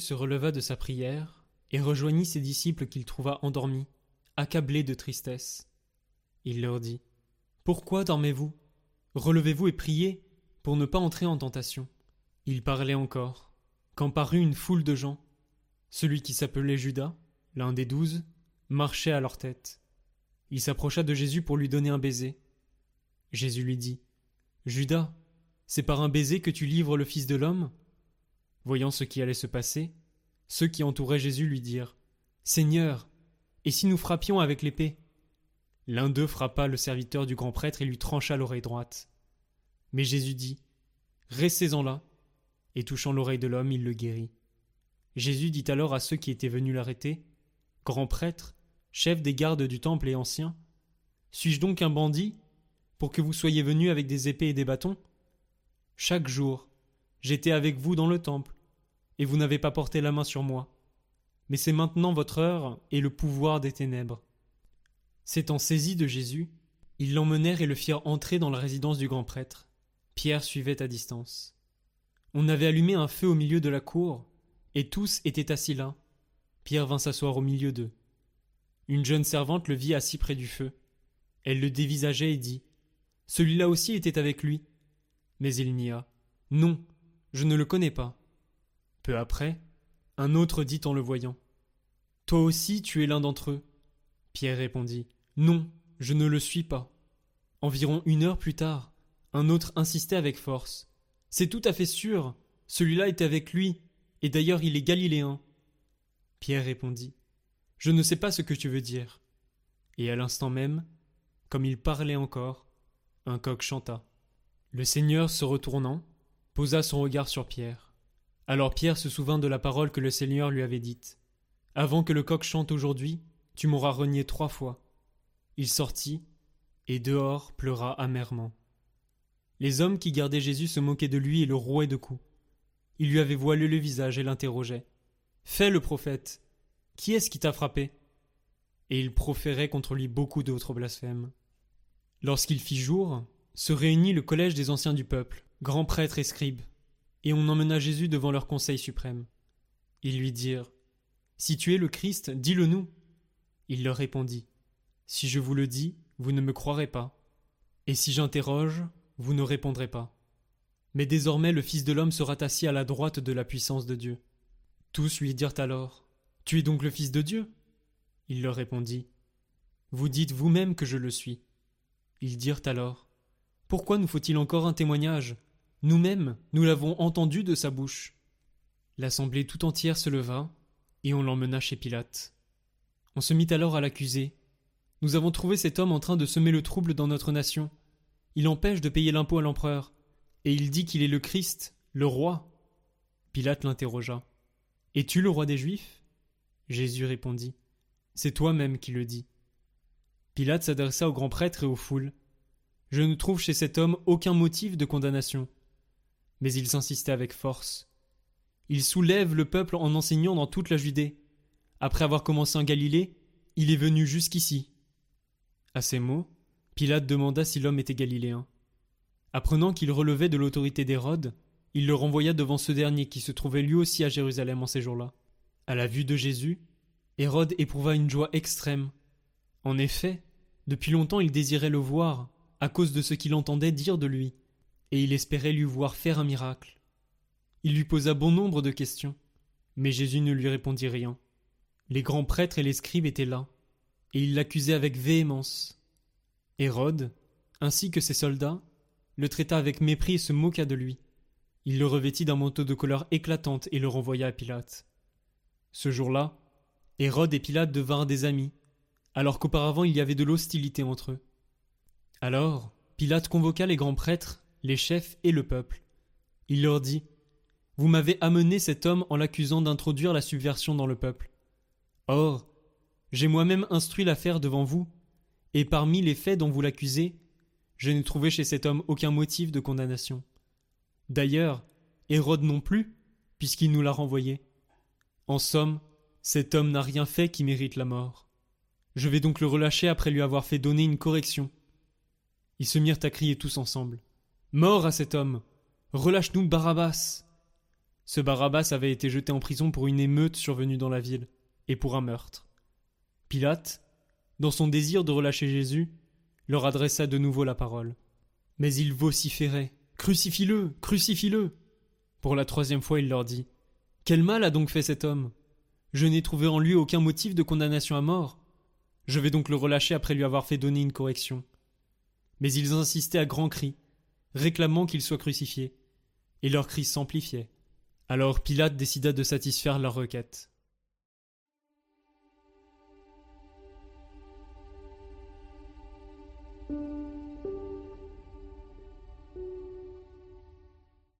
Se releva de sa prière et rejoignit ses disciples qu'il trouva endormis, accablés de tristesse. Il leur dit Pourquoi dormez-vous? Relevez-vous et priez pour ne pas entrer en tentation. Il parlait encore, quand parut une foule de gens. Celui qui s'appelait Judas, l'un des douze, marchait à leur tête. Il s'approcha de Jésus pour lui donner un baiser. Jésus lui dit Judas, c'est par un baiser que tu livres le Fils de l'homme? Voyant ce qui allait se passer, ceux qui entouraient Jésus lui dirent Seigneur, et si nous frappions avec l'épée? L'un d'eux frappa le serviteur du grand prêtre et lui trancha l'oreille droite. Mais Jésus dit Restez-en là. Et touchant l'oreille de l'homme, il le guérit. Jésus dit alors à ceux qui étaient venus l'arrêter Grand prêtre, chef des gardes du temple et ancien, suis-je donc un bandit pour que vous soyez venus avec des épées et des bâtons? Chaque jour, j'étais avec vous dans le temple, et vous n'avez pas porté la main sur moi. Mais c'est maintenant votre heure et le pouvoir des ténèbres. S'étant saisi de Jésus, ils l'emmenèrent et le firent entrer dans la résidence du grand prêtre. Pierre suivait à distance. On avait allumé un feu au milieu de la cour, et tous étaient assis là. Pierre vint s'asseoir au milieu d'eux. Une jeune servante le vit assis près du feu. Elle le dévisageait et dit Celui-là aussi était avec lui. Mais il nia Non, je ne le connais pas. Peu après, un autre dit en le voyant Toi aussi tu es l'un d'entre eux. Pierre répondit Non, je ne le suis pas. Environ une heure plus tard, un autre insistait avec force C'est tout à fait sûr, celui-là est avec lui, et d'ailleurs il est galiléen. Pierre répondit Je ne sais pas ce que tu veux dire. Et à l'instant même, comme il parlait encore, un coq chanta. Le Seigneur se retournant, posa son regard sur Pierre. Alors Pierre se souvint de la parole que le Seigneur lui avait dite. Avant que le coq chante aujourd'hui, tu m'auras renié trois fois. Il sortit, et dehors pleura amèrement. Les hommes qui gardaient Jésus se moquaient de lui et le rouaient de coups. Ils lui avaient voilé le visage et l'interrogeaient. Fais le prophète. Qui est-ce qui t'a frappé? Et ils proféraient contre lui beaucoup d'autres blasphèmes. Lorsqu'il fit jour, se réunit le collège des anciens du peuple, grands prêtres et scribes, et on emmena Jésus devant leur conseil suprême. Ils lui dirent Si tu es le Christ, dis-le nous. Il leur répondit Si je vous le dis, vous ne me croirez pas. Et si j'interroge, vous ne répondrez pas. Mais désormais le Fils de l'homme sera assis à la droite de la puissance de Dieu. Tous lui dirent alors Tu es donc le Fils de Dieu? Il leur répondit Vous dites vous-même que je le suis. Ils dirent alors Pourquoi nous faut-il encore un témoignage? Nous-mêmes, nous l'avons entendu de sa bouche. L'assemblée tout entière se leva, et on l'emmena chez Pilate. On se mit alors à l'accuser. Nous avons trouvé cet homme en train de semer le trouble dans notre nation. Il empêche de payer l'impôt à l'empereur, et il dit qu'il est le Christ, le roi. Pilate l'interrogea. Es-tu le roi des Juifs? Jésus répondit. C'est toi-même qui le dis. Pilate s'adressa au grand prêtre et aux foules. Je ne trouve chez cet homme aucun motif de condamnation. Mais il s'insistait avec force. Il soulève le peuple en enseignant dans toute la Judée. Après avoir commencé en Galilée, il est venu jusqu'ici. À ces mots, Pilate demanda si l'homme était galiléen. Apprenant qu'il relevait de l'autorité d'Hérode, il le renvoya devant ce dernier qui se trouvait lui aussi à Jérusalem en ces jours-là. À la vue de Jésus, Hérode éprouva une joie extrême. En effet, depuis longtemps il désirait le voir, à cause de ce qu'il entendait dire de lui, et il espérait lui voir faire un miracle. Il lui posa bon nombre de questions, mais Jésus ne lui répondit rien. Les grands prêtres et les scribes étaient là, et ils l'accusaient avec véhémence. Hérode, ainsi que ses soldats, le traita avec mépris et se moqua de lui. Il le revêtit d'un manteau de couleur éclatante et le renvoya à Pilate. Ce jour-là, Hérode et Pilate devinrent des amis, alors qu'auparavant il y avait de l'hostilité entre eux. Alors, Pilate convoqua les grands prêtres, les chefs et le peuple. Il leur dit Vous m'avez amené cet homme en l'accusant d'introduire la subversion dans le peuple. Or, j'ai moi-même instruit l'affaire devant vous, et parmi les faits dont vous l'accusez, je n'ai trouvé chez cet homme aucun motif de condamnation. D'ailleurs, Hérode non plus, puisqu'il nous l'a renvoyé. En somme, cet homme n'a rien fait qui mérite la mort. Je vais donc le relâcher après lui avoir fait donner une correction. Ils se mirent à crier tous ensemble. Mort à cet homme. Relâche nous Barabbas. Ce Barabbas avait été jeté en prison pour une émeute survenue dans la ville, et pour un meurtre. Pilate, dans son désir de relâcher Jésus, leur adressa de nouveau la parole. Mais ils vociféraient. Crucifie-le. Crucifie-le. Pour la troisième fois il leur dit. Quel mal a donc fait cet homme? Je n'ai trouvé en lui aucun motif de condamnation à mort. Je vais donc le relâcher après lui avoir fait donner une correction. Mais ils insistaient à grands cris, réclamant qu'il soit crucifié. Et leurs cris s'amplifiaient. Alors Pilate décida de satisfaire leur requête.